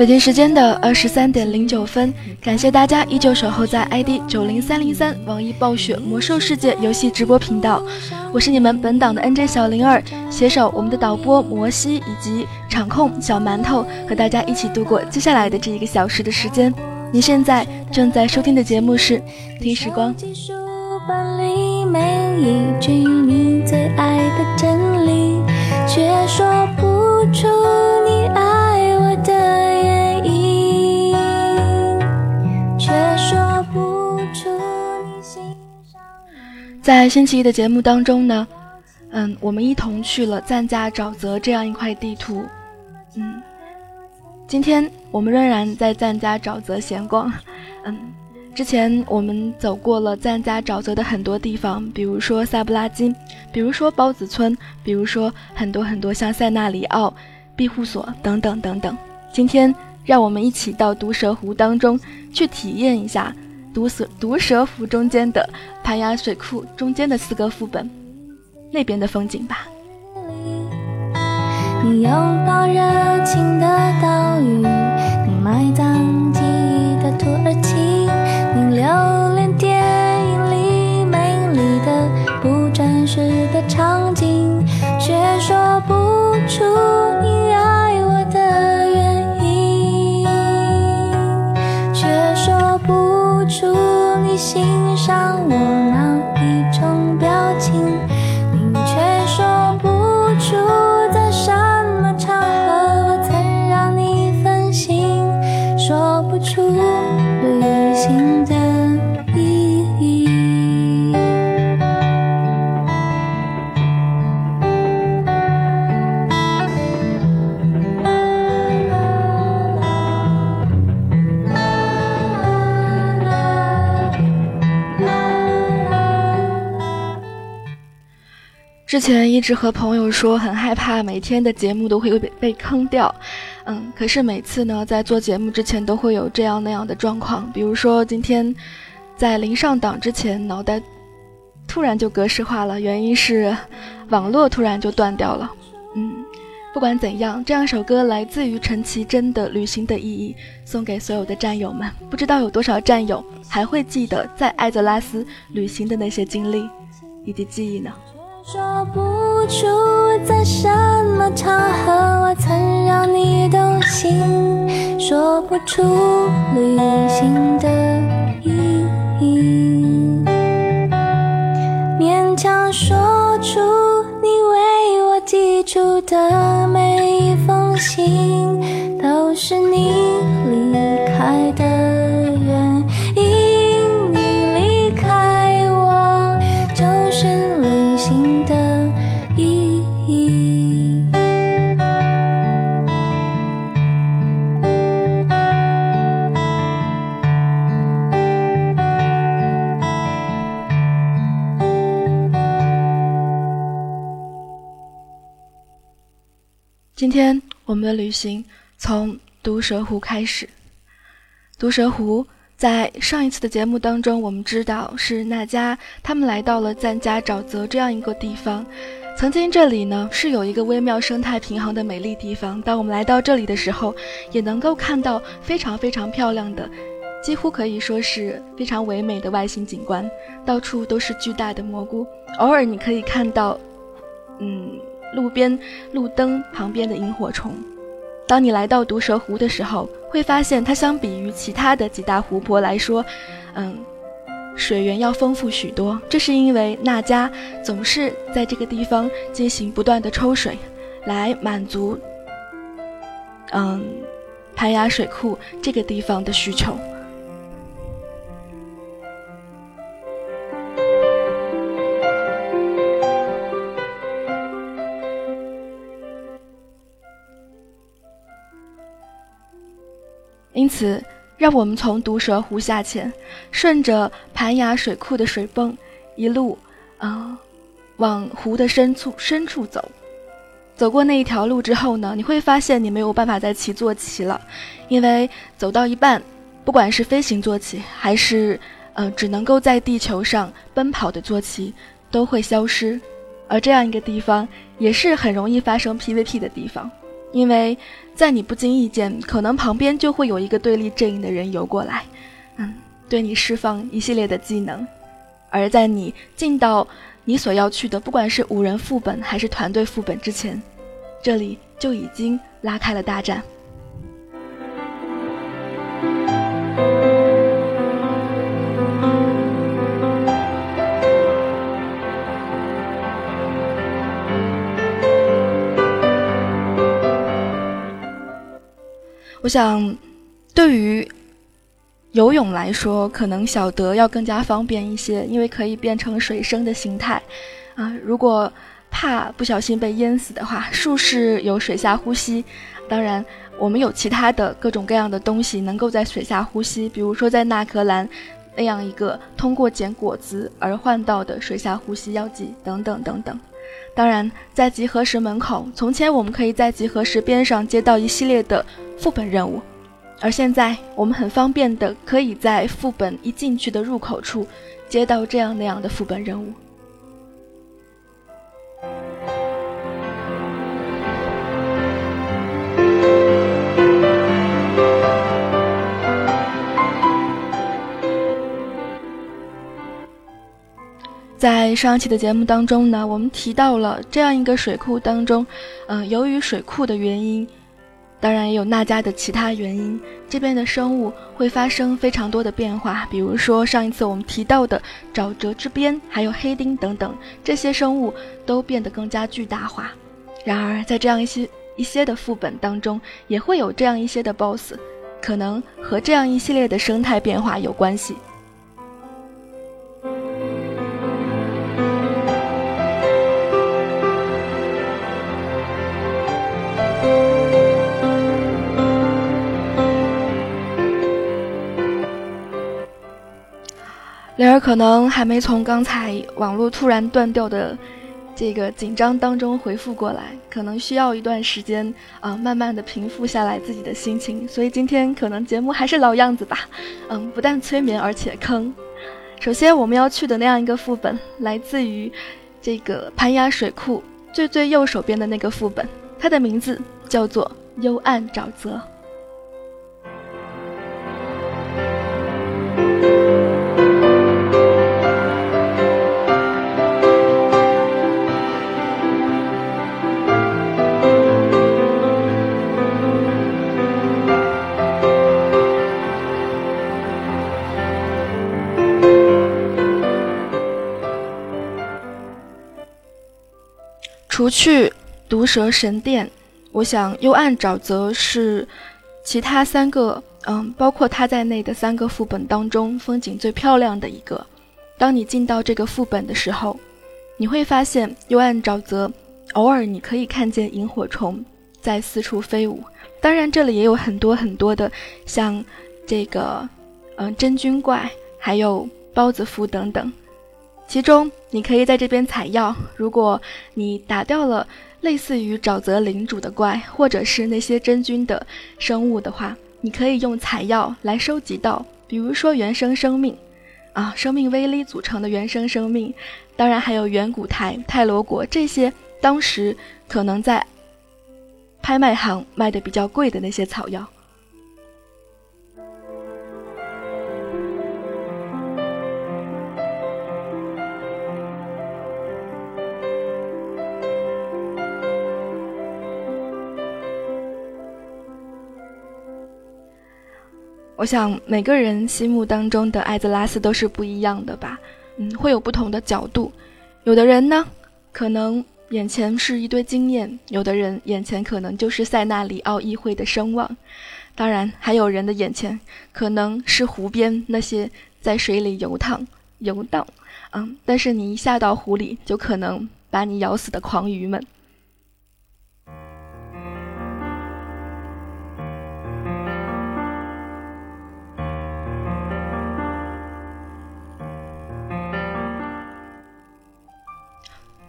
北京时间的二十三点零九分，感谢大家依旧守候在 ID 九零三零三网易暴雪魔兽世界游戏直播频道，我是你们本档的 NJ 小灵儿，携手我们的导播摩西以及场控小馒头，和大家一起度过接下来的这一个小时的时间。你现在正在收听的节目是《听时光》。你最爱的真理，却说不出你在星期一的节目当中呢，嗯，我们一同去了赞加沼泽这样一块地图，嗯，今天我们仍然在赞加沼泽闲逛，嗯，之前我们走过了赞加沼泽的很多地方，比如说萨布拉金，比如说包子村，比如说很多很多像塞纳里奥庇护所等等等等。今天让我们一起到毒蛇湖当中去体验一下。毒蛇毒蛇湖中间的盘崖水库中间的四个副本，那边的风景吧。你拥抱热情的岛屿，你埋葬记忆的土耳其，你留恋电影里美丽的不真实的场景，却说不出之前一直和朋友说很害怕每天的节目都会被被坑掉，嗯，可是每次呢在做节目之前都会有这样那样的状况，比如说今天在临上档之前脑袋突然就格式化了，原因是网络突然就断掉了，嗯，不管怎样，这样一首歌来自于陈绮贞的《旅行的意义》，送给所有的战友们，不知道有多少战友还会记得在艾泽拉斯旅行的那些经历以及记忆呢？说不出在什么场合我曾让你动心，说不出旅行的我们的旅行从毒蛇湖开始。毒蛇湖在上一次的节目当中，我们知道是那家他们来到了赞加沼泽这样一个地方。曾经这里呢是有一个微妙生态平衡的美丽地方。当我们来到这里的时候，也能够看到非常非常漂亮的，几乎可以说是非常唯美的外形景观。到处都是巨大的蘑菇，偶尔你可以看到，嗯。路边路灯旁边的萤火虫，当你来到毒蛇湖的时候，会发现它相比于其他的几大湖泊来说，嗯，水源要丰富许多。这是因为那迦总是在这个地方进行不断的抽水，来满足，嗯，盘崖水库这个地方的需求。因此，让我们从毒蛇湖下潜，顺着盘崖水库的水泵，一路啊往湖的深处深处走。走过那一条路之后呢，你会发现你没有办法再骑坐骑了，因为走到一半，不管是飞行坐骑，还是呃只能够在地球上奔跑的坐骑，都会消失。而这样一个地方，也是很容易发生 PVP 的地方。因为在你不经意间，可能旁边就会有一个对立阵营的人游过来，嗯，对你释放一系列的技能，而在你进到你所要去的，不管是五人副本还是团队副本之前，这里就已经拉开了大战。我想，对于游泳来说，可能小德要更加方便一些，因为可以变成水生的形态。啊，如果怕不小心被淹死的话，术士有水下呼吸。当然，我们有其他的各种各样的东西能够在水下呼吸，比如说在纳格兰那样一个通过捡果子而换到的水下呼吸药剂等等等等。当然，在集合石门口，从前我们可以在集合石边上接到一系列的副本任务，而现在我们很方便的可以在副本一进去的入口处接到这样那样的副本任务。在上一期的节目当中呢，我们提到了这样一个水库当中，嗯，由于水库的原因，当然也有那家的其他原因，这边的生物会发生非常多的变化。比如说上一次我们提到的沼泽之边，还有黑丁等等，这些生物都变得更加巨大化。然而，在这样一些一些的副本当中，也会有这样一些的 BOSS，可能和这样一系列的生态变化有关系。雷尔可能还没从刚才网络突然断掉的这个紧张当中回复过来，可能需要一段时间啊，慢慢的平复下来自己的心情。所以今天可能节目还是老样子吧，嗯，不但催眠而且坑。首先我们要去的那样一个副本，来自于这个盘崖水库最最右手边的那个副本，它的名字叫做幽暗沼泽。去毒蛇神殿，我想幽暗沼泽是其他三个，嗯，包括它在内的三个副本当中风景最漂亮的一个。当你进到这个副本的时候，你会发现幽暗沼泽偶尔你可以看见萤火虫在四处飞舞。当然，这里也有很多很多的像这个，嗯，真菌怪，还有包子夫等等。其中，你可以在这边采药。如果你打掉了类似于沼泽领主的怪，或者是那些真菌的生物的话，你可以用采药来收集到，比如说原生生命，啊，生命威力组成的原生生命。当然还有远古泰泰罗果这些当时可能在拍卖行卖的比较贵的那些草药。我想每个人心目当中的艾泽拉斯都是不一样的吧，嗯，会有不同的角度。有的人呢，可能眼前是一堆经验；有的人眼前可能就是塞纳里奥议会的声望；当然，还有人的眼前可能是湖边那些在水里游荡、游荡，嗯，但是你一下到湖里，就可能把你咬死的狂鱼们。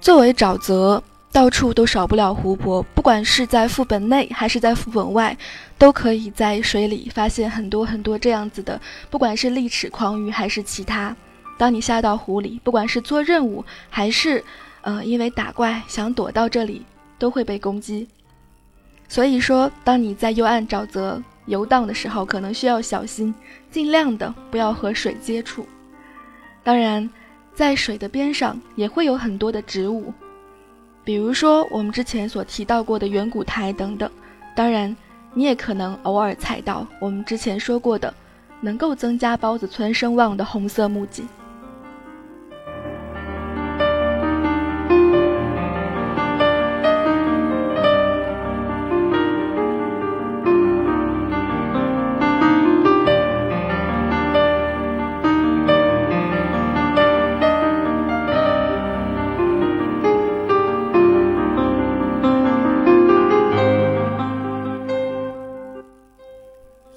作为沼泽，到处都少不了湖泊，不管是在副本内还是在副本外，都可以在水里发现很多很多这样子的，不管是利齿狂鱼还是其他。当你下到湖里，不管是做任务还是，呃，因为打怪想躲到这里，都会被攻击。所以说，当你在幽暗沼泽游荡的时候，可能需要小心，尽量的不要和水接触。当然，在水的边上也会有很多的植物，比如说我们之前所提到过的远古苔等等。当然，你也可能偶尔踩到我们之前说过的，能够增加孢子村声望的红色木槿。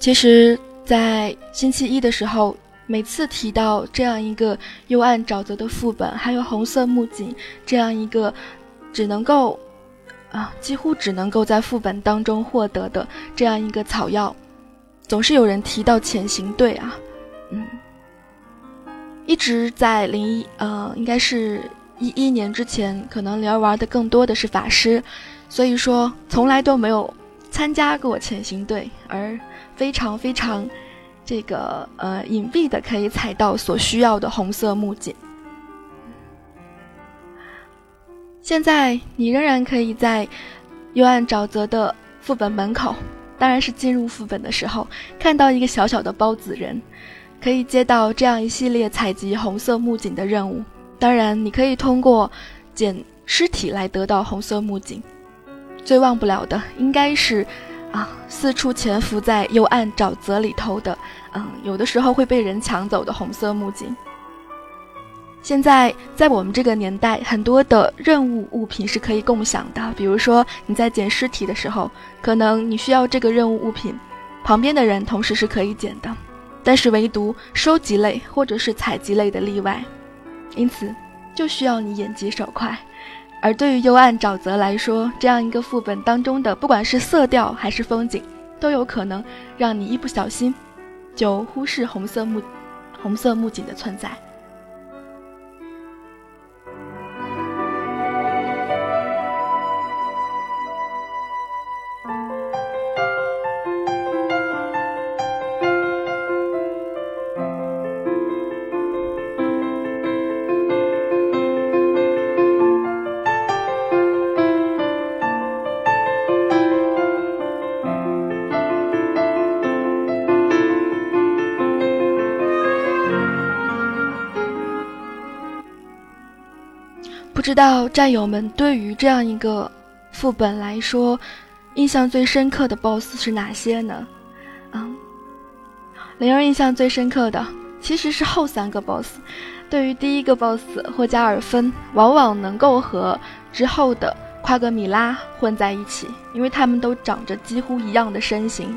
其实，在星期一的时候，每次提到这样一个幽暗沼泽的副本，还有红色木槿这样一个只能够啊，几乎只能够在副本当中获得的这样一个草药，总是有人提到潜行队啊，嗯，一直在零一呃，应该是一一年之前，可能灵儿玩的更多的是法师，所以说从来都没有参加过潜行队，而。非常非常，这个呃隐蔽的可以采到所需要的红色木槿。现在你仍然可以在幽暗沼泽的副本门口，当然是进入副本的时候，看到一个小小的包子人，可以接到这样一系列采集红色木槿的任务。当然，你可以通过捡尸体来得到红色木槿。最忘不了的应该是。四处潜伏在幽暗沼泽里头的，嗯，有的时候会被人抢走的红色木槿。现在在我们这个年代，很多的任务物品是可以共享的。比如说你在捡尸体的时候，可能你需要这个任务物品，旁边的人同时是可以捡的，但是唯独收集类或者是采集类的例外，因此就需要你眼疾手快。而对于幽暗沼泽来说，这样一个副本当中的，不管是色调还是风景，都有可能让你一不小心就忽视红色木红色木槿的存在。知道战友们对于这样一个副本来说，印象最深刻的 BOSS 是哪些呢？嗯，灵儿印象最深刻的其实是后三个 BOSS。对于第一个 BOSS 霍加尔芬，往往能够和之后的夸格米拉混在一起，因为他们都长着几乎一样的身形。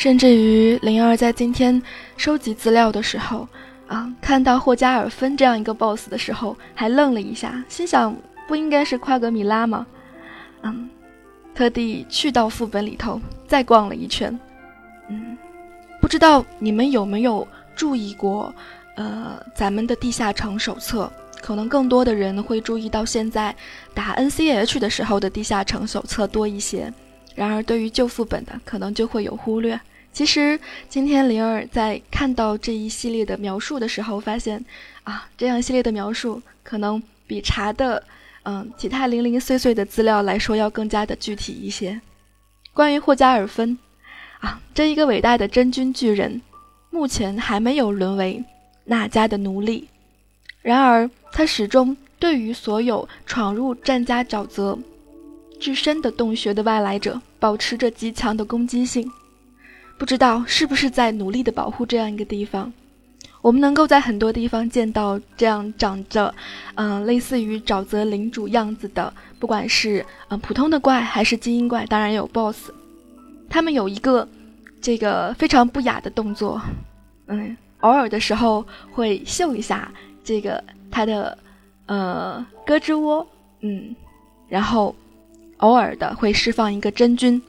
甚至于灵儿在今天收集资料的时候，啊，看到霍加尔芬这样一个 BOSS 的时候，还愣了一下，心想不应该是夸格米拉吗？嗯，特地去到副本里头再逛了一圈，嗯，不知道你们有没有注意过，呃，咱们的地下城手册，可能更多的人会注意到现在打 NCH 的时候的地下城手册多一些，然而对于旧副本的，可能就会有忽略。其实今天灵儿在看到这一系列的描述的时候，发现，啊，这样系列的描述可能比查的，嗯，其他零零碎碎的资料来说要更加的具体一些。关于霍加尔芬，啊，这一个伟大的真菌巨人，目前还没有沦为那家的奴隶。然而，他始终对于所有闯入战家沼泽至深的洞穴的外来者，保持着极强的攻击性。不知道是不是在努力的保护这样一个地方，我们能够在很多地方见到这样长着，嗯，类似于沼泽领主样子的，不管是嗯普通的怪还是精英怪，当然有 BOSS，他们有一个这个非常不雅的动作，嗯，偶尔的时候会秀一下这个他的呃胳肢窝，嗯，然后偶尔的会释放一个真菌。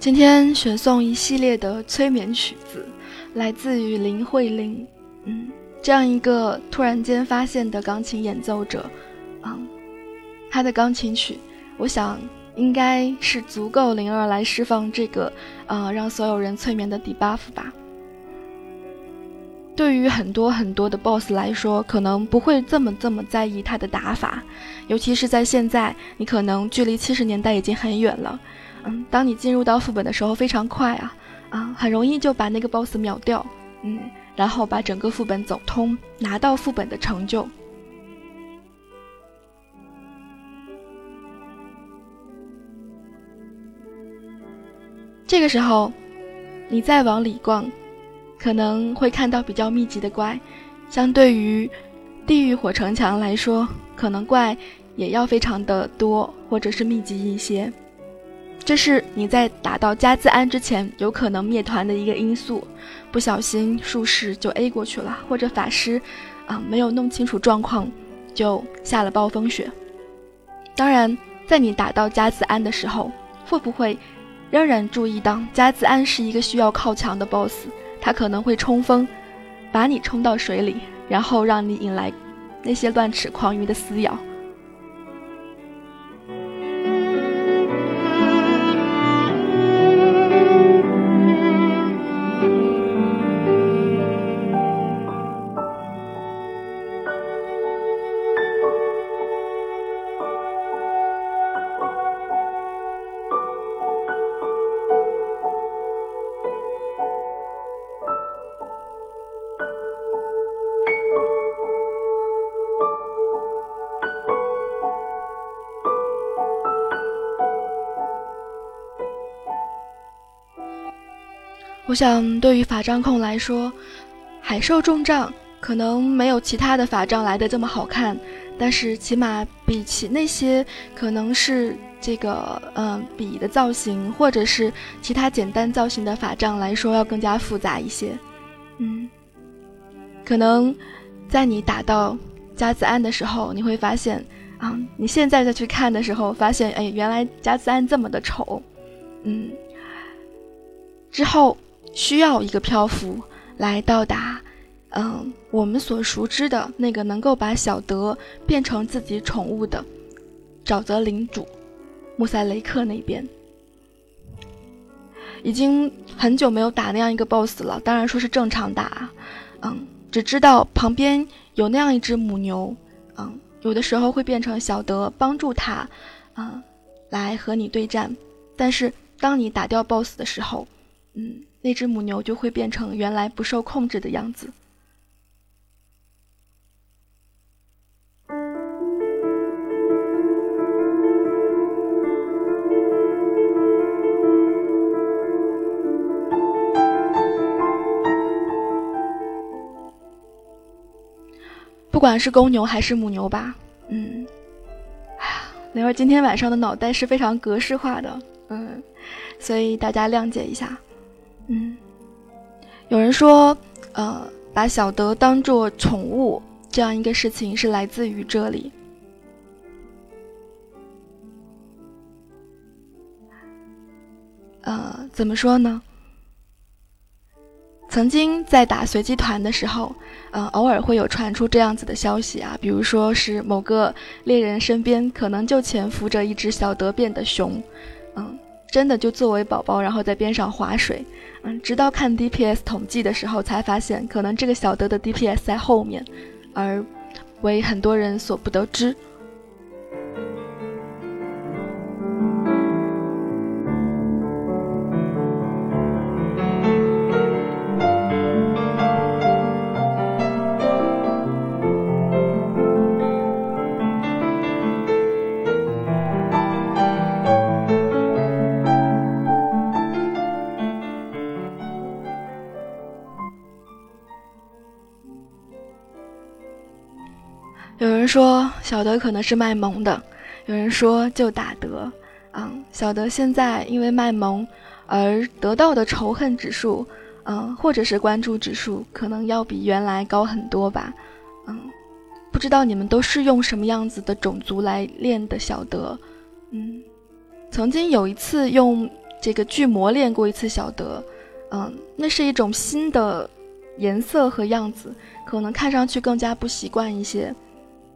今天选送一系列的催眠曲子，来自于林慧玲。嗯，这样一个突然间发现的钢琴演奏者，嗯，他的钢琴曲，我想应该是足够灵儿来释放这个，呃，让所有人催眠的 debuff 吧。对于很多很多的 boss 来说，可能不会这么这么在意他的打法，尤其是在现在，你可能距离七十年代已经很远了。嗯，当你进入到副本的时候，非常快啊，啊，很容易就把那个 boss 秒掉，嗯，然后把整个副本走通，拿到副本的成就。这个时候，你再往里逛，可能会看到比较密集的怪，相对于地狱火城墙来说，可能怪也要非常的多，或者是密集一些。这是你在打到加兹安之前有可能灭团的一个因素，不小心术士就 A 过去了，或者法师，啊没有弄清楚状况，就下了暴风雪。当然，在你打到加兹安的时候，会不会仍然注意到加兹安是一个需要靠墙的 BOSS，他可能会冲锋，把你冲到水里，然后让你引来那些乱齿狂鱼的撕咬。我想，对于法杖控来说，海兽重杖可能没有其他的法杖来的这么好看，但是起码比起那些可能是这个嗯笔的造型，或者是其他简单造型的法杖来说，要更加复杂一些。嗯，可能在你打到加兹安的时候，你会发现啊，你现在再去看的时候，发现哎，原来加兹安这么的丑。嗯，之后。需要一个漂浮来到达，嗯，我们所熟知的那个能够把小德变成自己宠物的沼泽领主穆塞雷克那边。已经很久没有打那样一个 BOSS 了，当然说是正常打，嗯，只知道旁边有那样一只母牛，嗯，有的时候会变成小德帮助他，嗯，来和你对战。但是当你打掉 BOSS 的时候，嗯。那只母牛就会变成原来不受控制的样子。不管是公牛还是母牛吧，嗯，哎呀，灵儿今天晚上的脑袋是非常格式化的，嗯，所以大家谅解一下。嗯，有人说，呃，把小德当做宠物这样一个事情是来自于这里。呃，怎么说呢？曾经在打随机团的时候，呃，偶尔会有传出这样子的消息啊，比如说是某个猎人身边可能就潜伏着一只小德变的熊，嗯。真的就作为宝宝，然后在边上划水，嗯，直到看 DPS 统计的时候，才发现可能这个小德的 DPS 在后面，而为很多人所不得知。小德可能是卖萌的，有人说就打德，嗯，小德现在因为卖萌而得到的仇恨指数，嗯，或者是关注指数，可能要比原来高很多吧，嗯，不知道你们都是用什么样子的种族来练的小德，嗯，曾经有一次用这个巨魔练过一次小德，嗯，那是一种新的颜色和样子，可能看上去更加不习惯一些。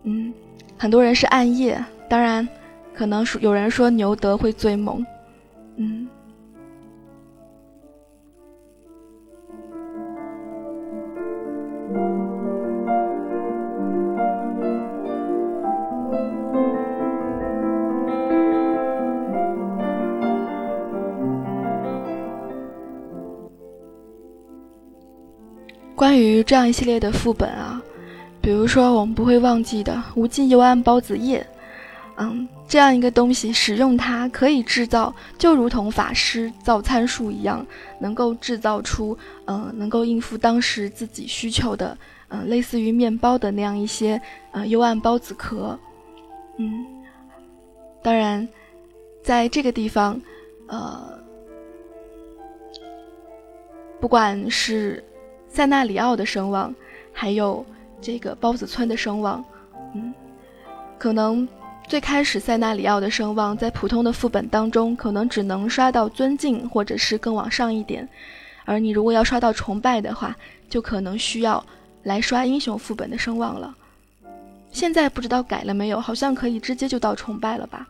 嗯，很多人是暗夜，当然，可能有人说牛德会最萌，嗯。关于这样一系列的副本啊，比如说我们不会忘记的无尽幽暗孢子叶，嗯，这样一个东西，使用它可以制造，就如同法师造参数一样，能够制造出，嗯，能够应付当时自己需求的，嗯，类似于面包的那样一些，呃，幽暗孢子壳，嗯，当然，在这个地方，呃，不管是。塞纳里奥的声望，还有这个包子村的声望，嗯，可能最开始塞纳里奥的声望在普通的副本当中，可能只能刷到尊敬或者是更往上一点，而你如果要刷到崇拜的话，就可能需要来刷英雄副本的声望了。现在不知道改了没有，好像可以直接就到崇拜了吧。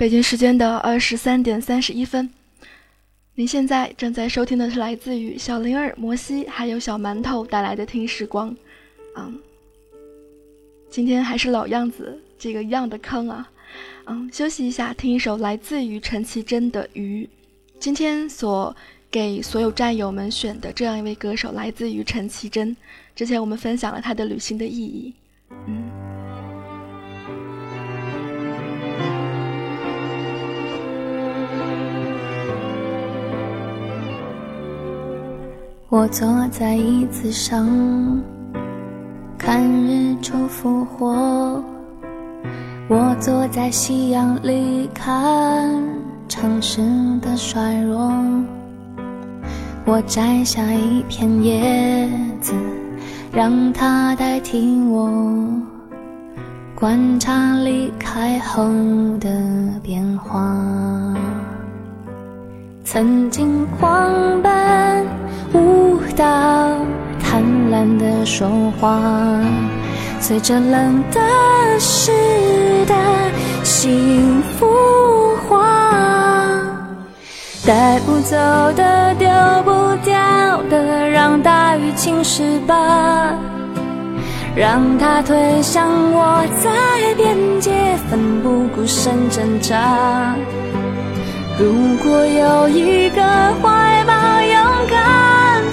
北京时间的二十三点三十一分，您现在正在收听的是来自于小灵儿、摩西还有小馒头带来的听时光。嗯，今天还是老样子，这个样的坑啊。嗯，休息一下，听一首来自于陈绮贞的《鱼》。今天所给所有战友们选的这样一位歌手，来自于陈绮贞。之前我们分享了他的旅行的意义。嗯。我坐在椅子上看日出复活，我坐在夕阳里看城市的衰弱，我摘下一片叶子，让它代替我观察离开后的变化，曾经狂奔。舞蹈，贪婪的说话，随着冷的湿的幸福化，带不走的，丢不掉的，让大雨侵蚀吧，让它推向我在边界，奋不顾身挣扎。如果有一个怀，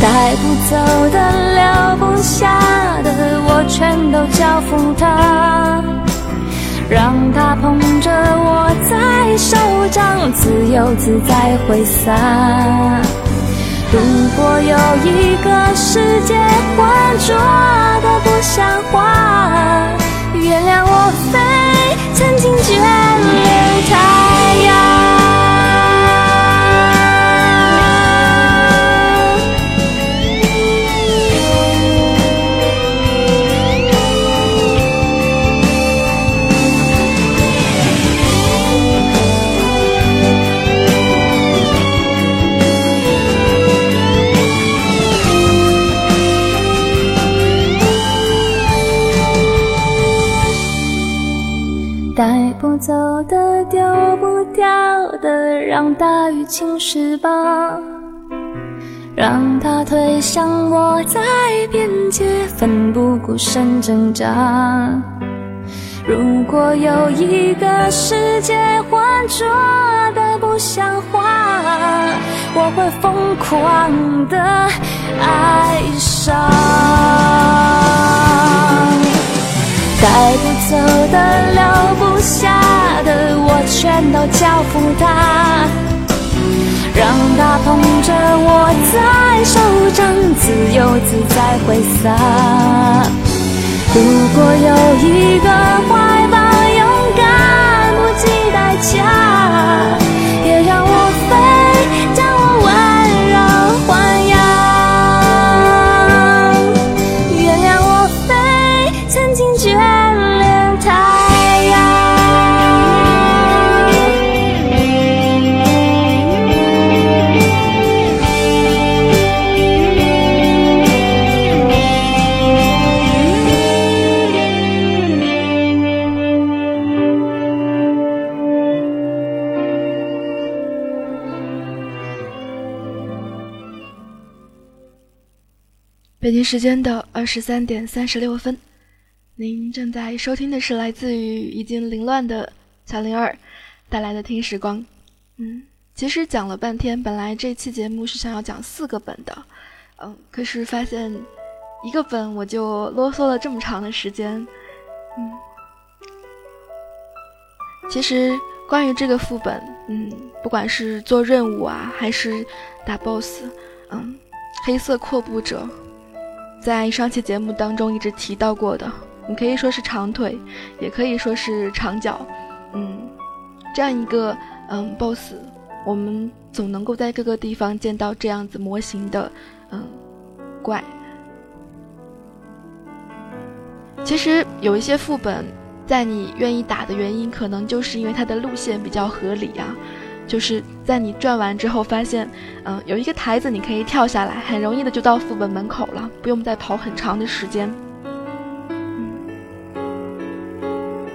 带不走的。留不下的我全都交付他，让他捧着我在手掌，自由自在挥洒。如果有一个世界浑浊的不像话，原谅我飞，曾经眷恋太阳。让大雨侵蚀吧。让它推向我，在边界奋不顾身挣扎。如果有一个世界浑浊的不像话，我会疯狂的爱上。带不走的、留不下的，我全都交付他。让他捧着我在手掌，自由自在挥洒。如果有一个怀抱，勇敢不计代价，也让我飞，时间的二十三点三十六分，您正在收听的是来自于已经凌乱的小灵儿带来的听时光。嗯，其实讲了半天，本来这期节目是想要讲四个本的，嗯，可是发现一个本我就啰嗦了这么长的时间。嗯，其实关于这个副本，嗯，不管是做任务啊，还是打 BOSS，嗯，黑色阔步者。在上期节目当中一直提到过的，你可以说是长腿，也可以说是长脚，嗯，这样一个嗯 boss，我们总能够在各个地方见到这样子模型的嗯怪。其实有一些副本，在你愿意打的原因，可能就是因为它的路线比较合理呀。就是在你转完之后，发现，嗯，有一个台子你可以跳下来，很容易的就到副本门口了，不用再跑很长的时间。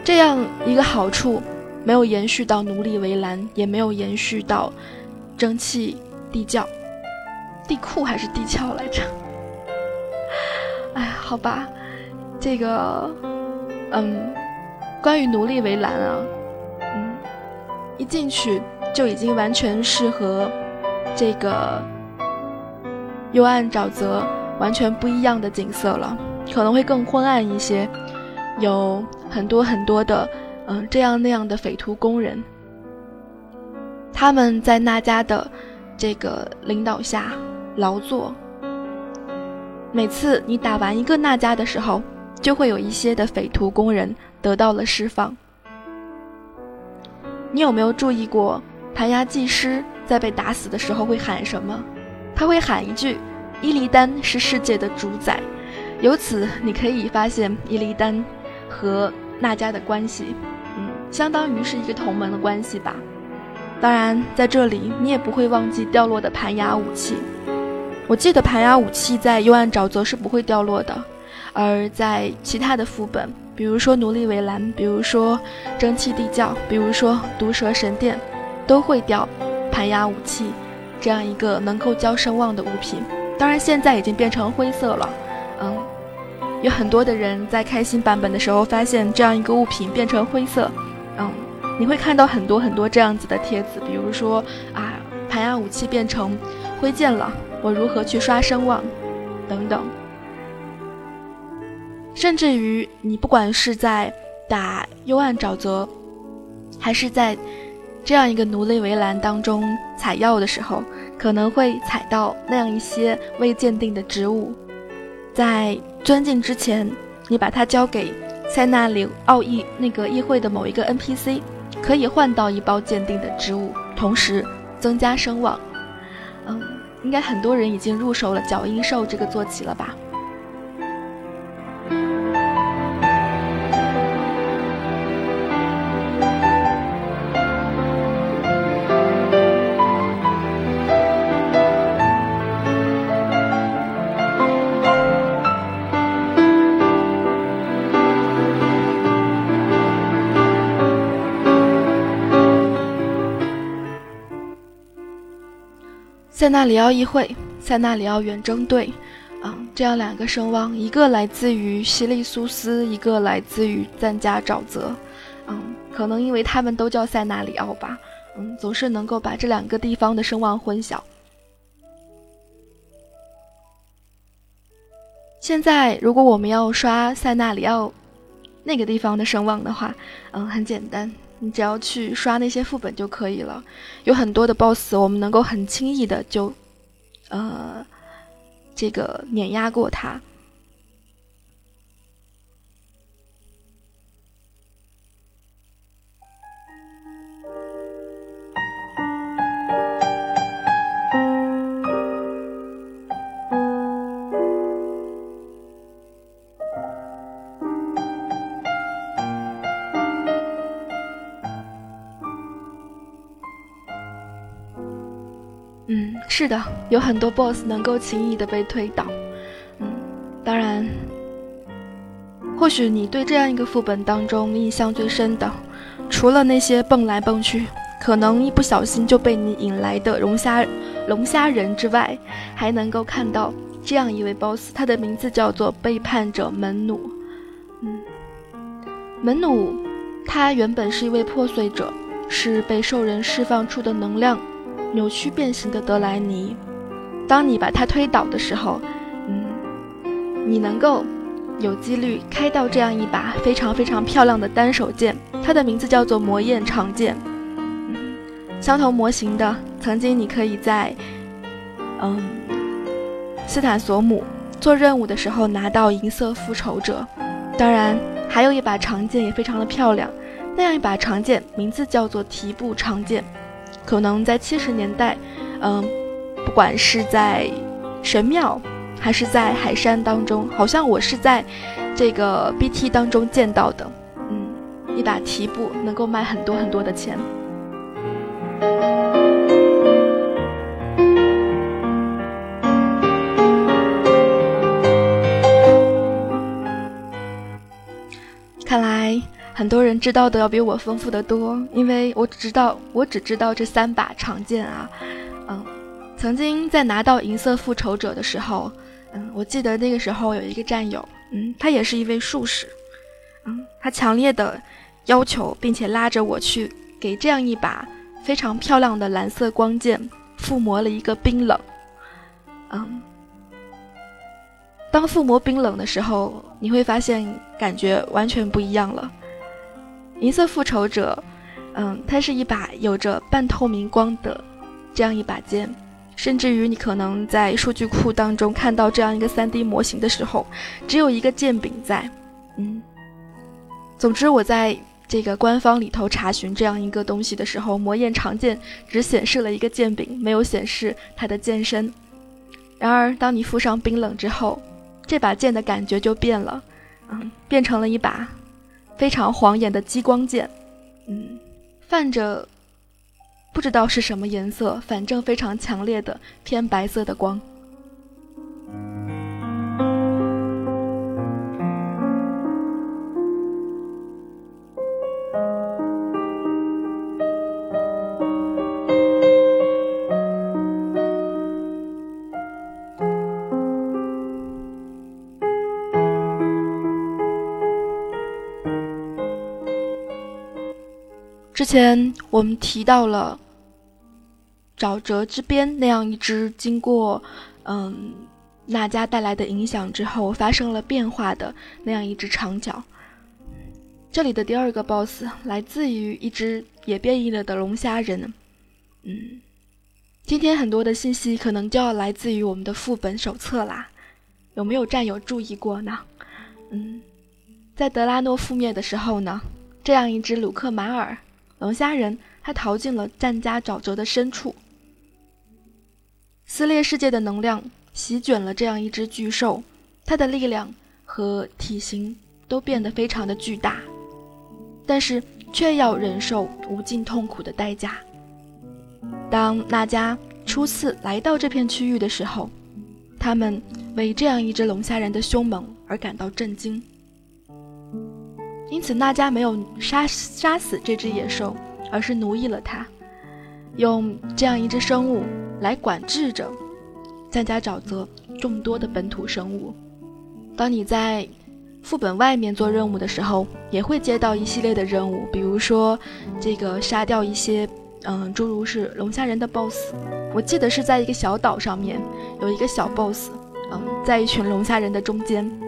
这样一个好处，没有延续到奴隶围栏，也没有延续到蒸汽地窖、地库还是地窖来着？哎，好吧，这个，嗯，关于奴隶围栏啊，嗯，一进去。就已经完全适合这个幽暗沼泽完全不一样的景色了，可能会更昏暗一些，有很多很多的嗯这样那样的匪徒工人，他们在那家的这个领导下劳作。每次你打完一个那家的时候，就会有一些的匪徒工人得到了释放。你有没有注意过？盘牙技师在被打死的时候会喊什么？他会喊一句：“伊利丹是世界的主宰。”由此你可以发现伊利丹和娜迦的关系，嗯，相当于是一个同门的关系吧。当然，在这里你也不会忘记掉落的盘牙武器。我记得盘牙武器在幽暗沼泽是不会掉落的，而在其他的副本，比如说奴隶围栏，比如说蒸汽地窖，比如说毒蛇神殿。都会掉盘牙武器，这样一个能够交声望的物品。当然，现在已经变成灰色了。嗯，有很多的人在开新版本的时候发现这样一个物品变成灰色。嗯，你会看到很多很多这样子的帖子，比如说啊，盘牙武器变成灰烬了，我如何去刷声望？等等。甚至于你不管是在打幽暗沼泽，还是在。这样一个奴隶围栏当中采药的时候，可能会采到那样一些未鉴定的植物，在钻进之前，你把它交给塞纳里奥义那个议会的某一个 NPC，可以换到一包鉴定的植物，同时增加声望。嗯，应该很多人已经入手了脚印兽这个坐骑了吧？塞纳里奥议会、塞纳里奥远征队，嗯，这样两个声望，一个来自于西利苏斯，一个来自于赞加沼泽，嗯，可能因为他们都叫塞纳里奥吧，嗯，总是能够把这两个地方的声望混淆。现在，如果我们要刷塞纳里奥那个地方的声望的话，嗯，很简单，你只要去刷那些副本就可以了。有很多的 BOSS，我们能够很轻易的就，呃，这个碾压过他。是的，有很多 BOSS 能够轻易的被推倒。嗯，当然，或许你对这样一个副本当中印象最深的，除了那些蹦来蹦去，可能一不小心就被你引来的龙虾龙虾人之外，还能够看到这样一位 BOSS，他的名字叫做背叛者门努。嗯，门努，他原本是一位破碎者，是被兽人释放出的能量。扭曲变形的德莱尼，当你把它推倒的时候，嗯，你能够有几率开到这样一把非常非常漂亮的单手剑，它的名字叫做魔焰长剑。嗯，相同模型的，曾经你可以在嗯斯坦索姆做任务的时候拿到银色复仇者。当然，还有一把长剑也非常的漂亮，那样一把长剑名字叫做提布长剑。可能在七十年代，嗯，不管是在神庙还是在海山当中，好像我是在这个 BT 当中见到的。嗯，一把提布能够卖很多很多的钱。很多人知道的要比我丰富的多，因为我只知道我只知道这三把长剑啊，嗯，曾经在拿到银色复仇者的时候，嗯，我记得那个时候有一个战友，嗯，他也是一位术士，嗯，他强烈的要求并且拉着我去给这样一把非常漂亮的蓝色光剑附魔了一个冰冷，嗯，当附魔冰冷的时候，你会发现感觉完全不一样了。银色复仇者，嗯，它是一把有着半透明光的这样一把剑，甚至于你可能在数据库当中看到这样一个 3D 模型的时候，只有一个剑柄在，嗯。总之，我在这个官方里头查询这样一个东西的时候，魔焰长剑只显示了一个剑柄，没有显示它的剑身。然而，当你附上冰冷之后，这把剑的感觉就变了，嗯，变成了一把。非常晃眼的激光剑，嗯，泛着不知道是什么颜色，反正非常强烈的偏白色的光。之前我们提到了沼泽之边那样一只经过嗯娜迦带来的影响之后发生了变化的那样一只长角。这里的第二个 BOSS 来自于一只也变异了的龙虾人。嗯，今天很多的信息可能就要来自于我们的副本手册啦。有没有战友注意过呢？嗯，在德拉诺覆灭的时候呢，这样一只鲁克马尔。龙虾人，他逃进了战家沼泽的深处，撕裂世界的能量席卷了这样一只巨兽，它的力量和体型都变得非常的巨大，但是却要忍受无尽痛苦的代价。当娜迦初次来到这片区域的时候，他们为这样一只龙虾人的凶猛而感到震惊。因此，娜迦没有杀杀死这只野兽，而是奴役了它，用这样一只生物来管制着赞加沼泽众多的本土生物。当你在副本外面做任务的时候，也会接到一系列的任务，比如说这个杀掉一些，嗯，诸如是龙虾人的 BOSS。我记得是在一个小岛上面有一个小 BOSS，嗯，在一群龙虾人的中间。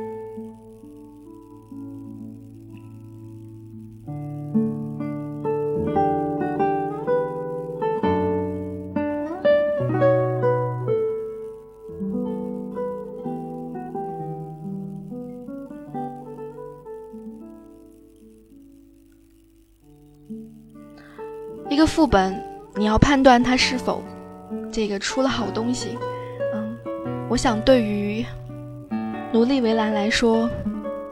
副本，你要判断它是否这个出了好东西。嗯，我想对于奴隶围栏来说，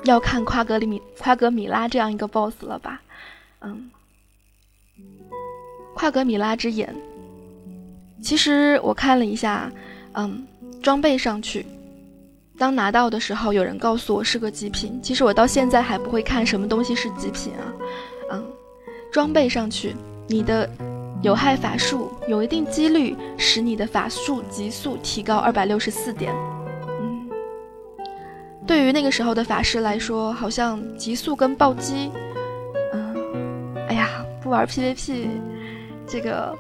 要看夸格里米夸格米拉这样一个 BOSS 了吧？嗯，夸格米拉之眼。其实我看了一下，嗯，装备上去，当拿到的时候，有人告诉我是个极品。其实我到现在还不会看什么东西是极品啊。嗯，装备上去。你的有害法术有一定几率使你的法术急速提高二百六十四点。嗯，对于那个时候的法师来说，好像极速跟暴击，嗯，哎呀，不玩 PVP，这个，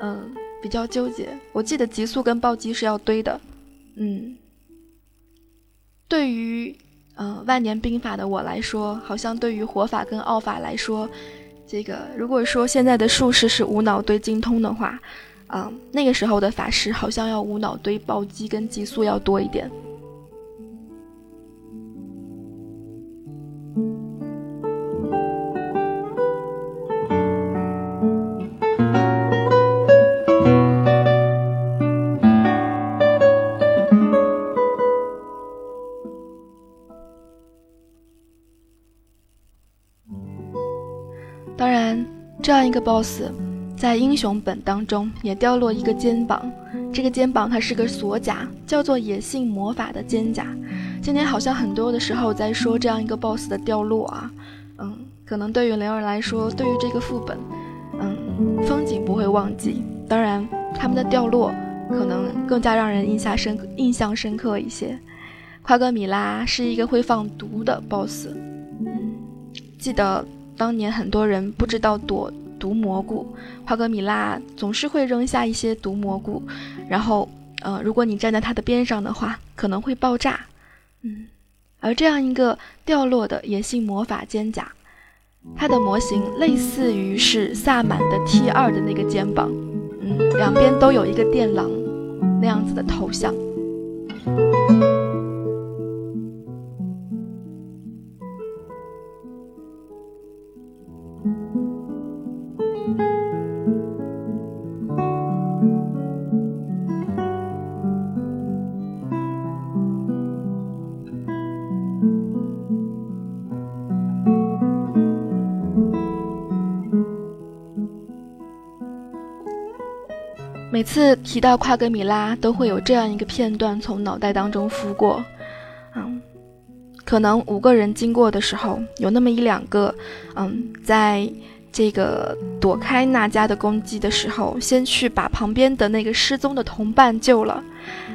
嗯，比较纠结。我记得极速跟暴击是要堆的。嗯，对于呃万年兵法的我来说，好像对于火法跟奥法来说。这个，如果说现在的术士是无脑堆精通的话，啊，那个时候的法师好像要无脑堆暴击跟极速要多一点。一个 boss，在英雄本当中也掉落一个肩膀。这个肩膀它是个锁甲，叫做野性魔法的肩甲。今天好像很多的时候在说这样一个 boss 的掉落啊，嗯，可能对于灵儿来说，对于这个副本，嗯，风景不会忘记。当然，他们的掉落可能更加让人印象深印象深刻一些。夸格米拉是一个会放毒的 boss，嗯，记得。当年很多人不知道躲毒蘑菇，夸格米拉总是会扔下一些毒蘑菇，然后，呃，如果你站在它的边上的话，可能会爆炸。嗯，而这样一个掉落的野性魔法肩甲，它的模型类似于是萨满的 T 二的那个肩膀，嗯，两边都有一个电狼那样子的头像。每次提到夸格米拉，都会有这样一个片段从脑袋当中浮过，嗯，可能五个人经过的时候，有那么一两个，嗯，在这个躲开那家的攻击的时候，先去把旁边的那个失踪的同伴救了，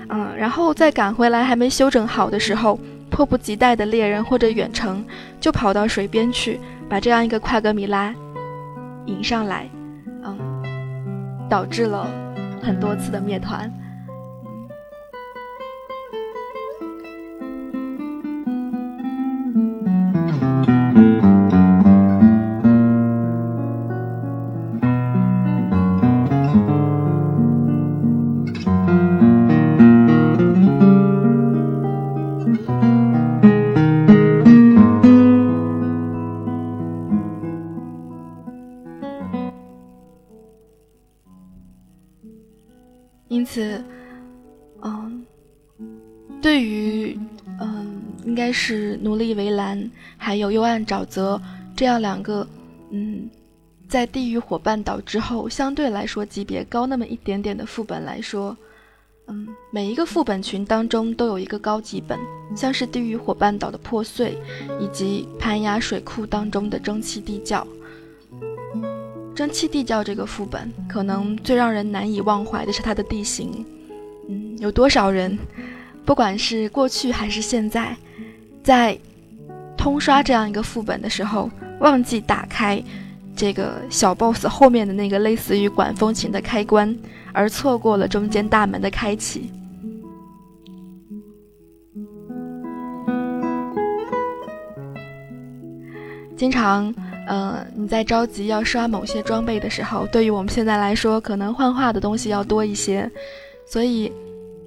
嗯，然后再赶回来还没休整好的时候，迫不及待的猎人或者远程就跑到水边去，把这样一个夸格米拉引上来，嗯，导致了。很多次的面团。奴隶围栏还有幽暗沼泽这样两个嗯，在地狱火半岛之后相对来说级别高那么一点点的副本来说，嗯，每一个副本群当中都有一个高级本，像是地狱火半岛的破碎，以及盘崖水库当中的蒸汽地窖。蒸汽地窖这个副本，可能最让人难以忘怀的是它的地形。嗯，有多少人，不管是过去还是现在，在通刷这样一个副本的时候，忘记打开这个小 boss 后面的那个类似于管风琴的开关，而错过了中间大门的开启。经常。呃，你在着急要刷某些装备的时候，对于我们现在来说，可能幻化的东西要多一些，所以，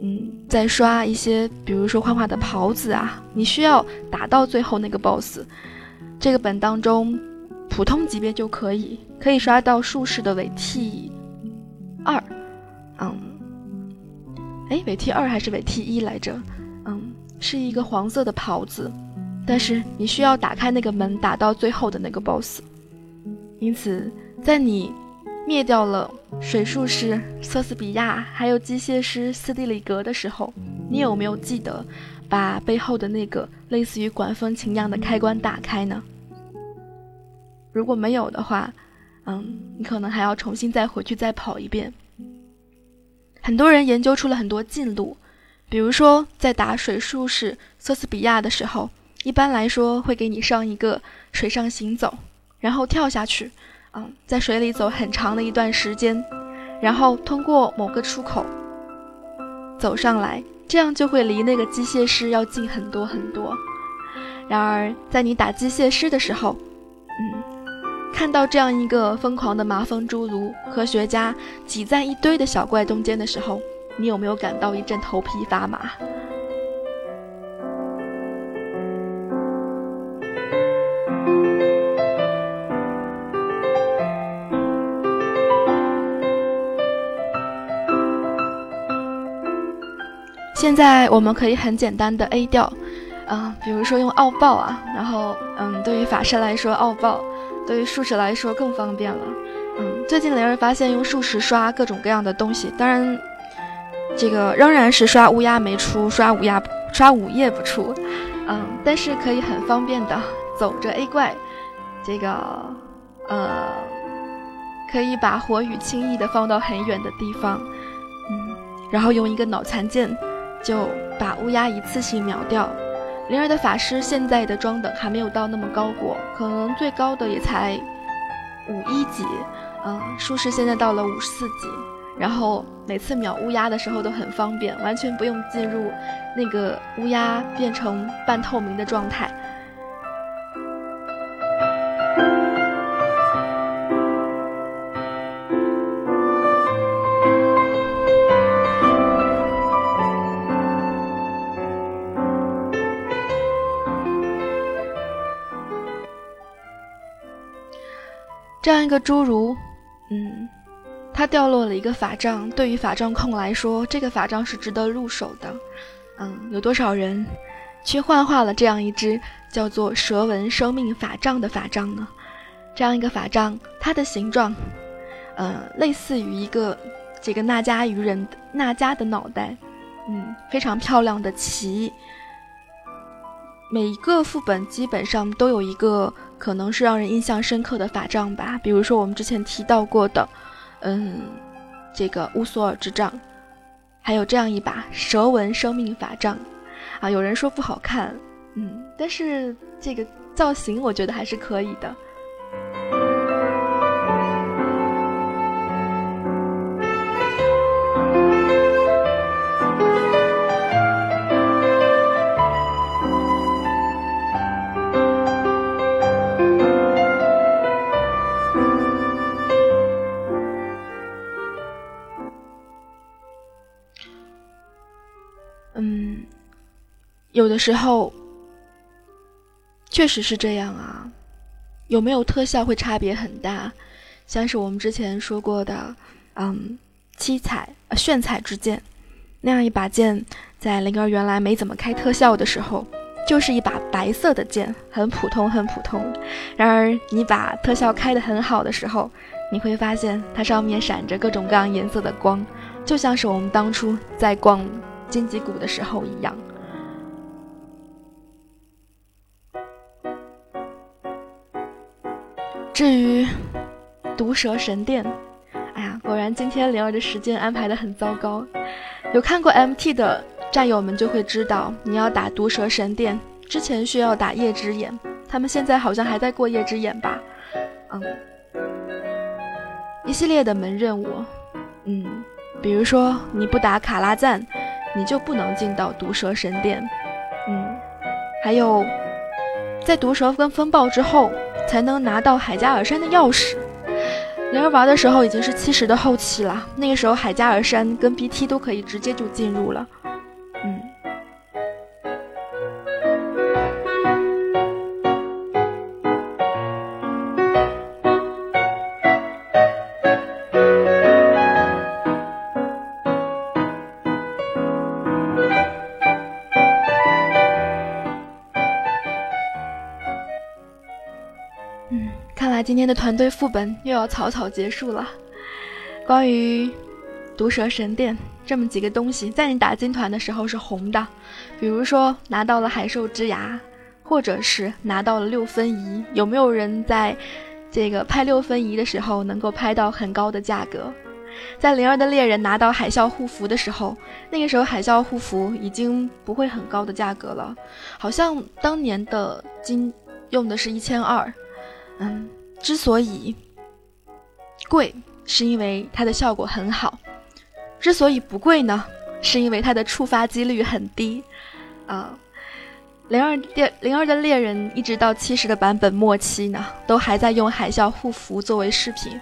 嗯，在刷一些，比如说画画的袍子啊，你需要打到最后那个 BOSS。这个本当中，普通级别就可以，可以刷到术士的尾 T 二，嗯，哎，尾 T 二还是尾 T 一来着？嗯，是一个黄色的袍子。但是你需要打开那个门，打到最后的那个 BOSS。因此，在你灭掉了水术师瑟斯比亚，还有机械师斯蒂里格的时候，你有没有记得把背后的那个类似于管风琴样的开关打开呢？如果没有的话，嗯，你可能还要重新再回去再跑一遍。很多人研究出了很多近路，比如说在打水术士瑟斯比亚的时候。一般来说，会给你上一个水上行走，然后跳下去，嗯，在水里走很长的一段时间，然后通过某个出口走上来，这样就会离那个机械师要近很多很多。然而，在你打机械师的时候，嗯，看到这样一个疯狂的麻风侏儒科学家挤在一堆的小怪中间的时候，你有没有感到一阵头皮发麻？现在我们可以很简单的 A 掉，嗯，比如说用奥爆啊，然后嗯，对于法师来说奥爆，对于术士来说更方便了，嗯，最近灵儿发现用术士刷各种各样的东西，当然，这个仍然是刷乌鸦没出，刷乌鸦刷午夜不出，嗯，但是可以很方便的走着 A 怪，这个呃，可以把火雨轻易的放到很远的地方，嗯，然后用一个脑残剑。就把乌鸦一次性秒掉。灵儿的法师现在的装等还没有到那么高过，可能最高的也才五一级。嗯，术士现在到了五十四级，然后每次秒乌鸦的时候都很方便，完全不用进入那个乌鸦变成半透明的状态。这样一个侏儒，嗯，他掉落了一个法杖。对于法杖控来说，这个法杖是值得入手的。嗯，有多少人去幻化了这样一只叫做蛇纹生命法杖的法杖呢？这样一个法杖，它的形状，呃，类似于一个这个纳迦鱼人纳迦的脑袋，嗯，非常漂亮的鳍。每一个副本基本上都有一个。可能是让人印象深刻的法杖吧，比如说我们之前提到过的，嗯，这个乌索尔之杖，还有这样一把蛇纹生命法杖，啊，有人说不好看，嗯，但是这个造型我觉得还是可以的。有的时候，确实是这样啊。有没有特效会差别很大，像是我们之前说过的，嗯，七彩炫彩之剑那样一把剑，在灵儿原来没怎么开特效的时候，就是一把白色的剑，很普通，很普通。然而你把特效开得很好的时候，你会发现它上面闪着各种各样颜色的光，就像是我们当初在逛荆棘谷的时候一样。至于毒蛇神殿。哎呀，果然今天灵儿的时间安排的很糟糕。有看过 MT 的战友们就会知道，你要打毒蛇神殿之前需要打夜之眼，他们现在好像还在过夜之眼吧？嗯，一系列的门任务，嗯，比如说你不打卡拉赞，你就不能进到毒蛇神殿。嗯，还有在毒蛇跟风暴之后才能拿到海加尔山的钥匙。灵儿玩的时候已经是七十的后期了，那个时候海加尔山跟 BT 都可以直接就进入了。今天的团队副本又要草草结束了。关于毒蛇神殿这么几个东西，在你打金团的时候是红的，比如说拿到了海兽之牙，或者是拿到了六分仪。有没有人在这个拍六分仪的时候能够拍到很高的价格？在灵儿的猎人拿到海啸护符的时候，那个时候海啸护符已经不会很高的价格了，好像当年的金用的是一千二，嗯。之所以贵，是因为它的效果很好；之所以不贵呢，是因为它的触发几率很低。啊，零二猎零二的猎人一直到七十的版本末期呢，都还在用海啸护符作为饰品，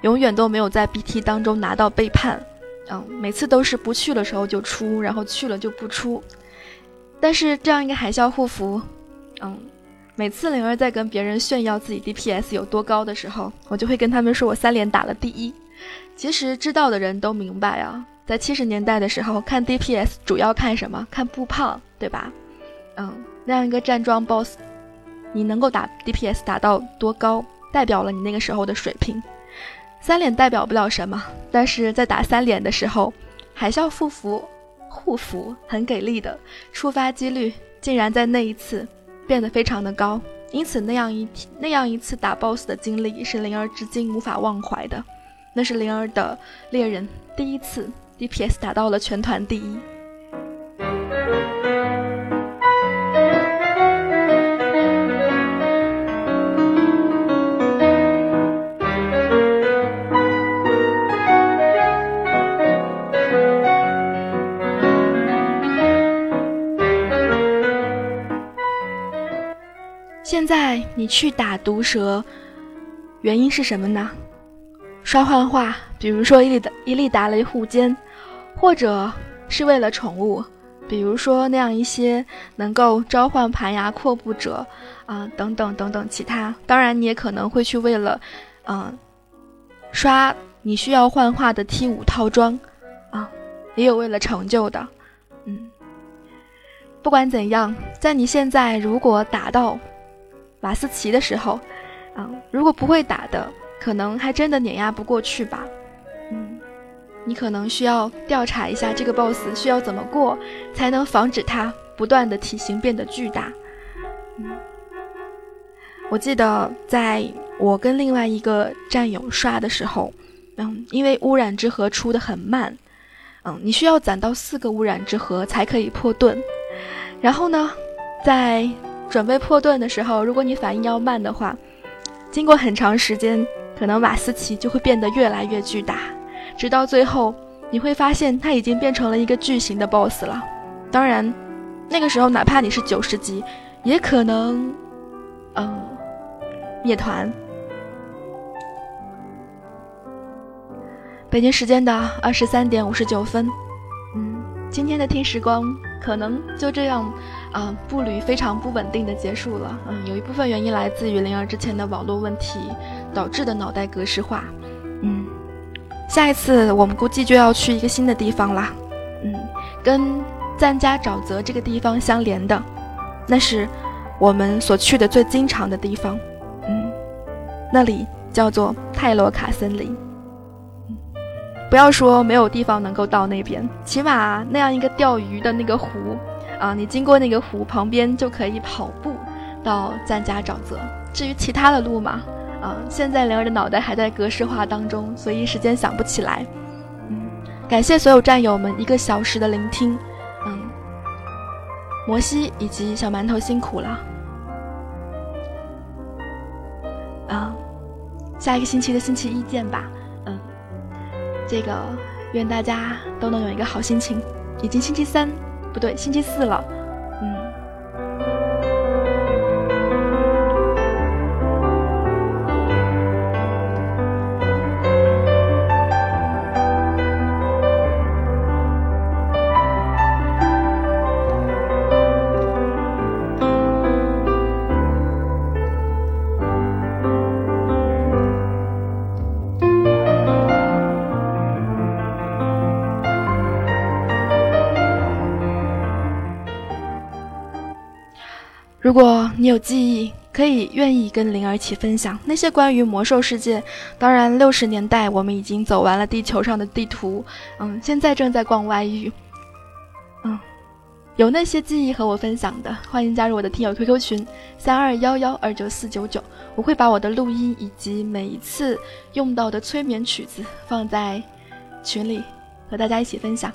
永远都没有在 BT 当中拿到背叛。嗯，每次都是不去的时候就出，然后去了就不出。但是这样一个海啸护符，嗯。每次灵儿在跟别人炫耀自己 DPS 有多高的时候，我就会跟他们说我三连打了第一。其实知道的人都明白啊，在七十年代的时候看 DPS 主要看什么？看步胖，对吧？嗯，那样一个站桩 BOSS，你能够打 DPS 打到多高，代表了你那个时候的水平。三连代表不了什么，但是在打三连的时候，海啸护符护符很给力的，触发几率竟然在那一次。变得非常的高，因此那样一那样一次打 BOSS 的经历是灵儿至今无法忘怀的。那是灵儿的猎人第一次 DPS 打到了全团第一。现在你去打毒蛇，原因是什么呢？刷幻化，比如说伊利达伊利达雷护肩，或者是为了宠物，比如说那样一些能够召唤盘牙阔步者啊，等等等等其他。当然，你也可能会去为了，嗯，刷你需要幻化的 T 五套装啊，也有为了成就的。嗯，不管怎样，在你现在如果打到。瓦斯奇的时候，啊，如果不会打的，可能还真的碾压不过去吧。嗯，你可能需要调查一下这个 BOSS 需要怎么过，才能防止他不断的体型变得巨大。嗯，我记得在我跟另外一个战友刷的时候，嗯，因为污染之河出的很慢，嗯，你需要攒到四个污染之河才可以破盾，然后呢，在准备破盾的时候，如果你反应要慢的话，经过很长时间，可能瓦斯奇就会变得越来越巨大，直到最后，你会发现它已经变成了一个巨型的 BOSS 了。当然，那个时候哪怕你是九十级，也可能，嗯，灭团。北京时间的二十三点五十九分，嗯，今天的听时光可能就这样。啊，步履非常不稳定的结束了。嗯，有一部分原因来自于灵儿之前的网络问题导致的脑袋格式化。嗯，下一次我们估计就要去一个新的地方啦。嗯，跟赞加沼泽这个地方相连的，那是我们所去的最经常的地方。嗯，那里叫做泰罗卡森林。不要说没有地方能够到那边，起码那样一个钓鱼的那个湖。啊，你经过那个湖旁边就可以跑步到赞加沼泽。至于其他的路嘛，嗯，现在灵儿的脑袋还在格式化当中，所以一时间想不起来。嗯，感谢所有战友们一个小时的聆听。嗯，摩西以及小馒头辛苦了。啊，下一个星期的星期一见吧。嗯，这个愿大家都能有一个好心情。已经星期三，不对，星期四了。如果你有记忆，可以愿意跟灵儿一起分享那些关于魔兽世界。当然，六十年代我们已经走完了地球上的地图，嗯，现在正在逛外域，嗯，有那些记忆和我分享的，欢迎加入我的听友 QQ 群三二幺幺二九四九九，我会把我的录音以及每一次用到的催眠曲子放在群里，和大家一起分享。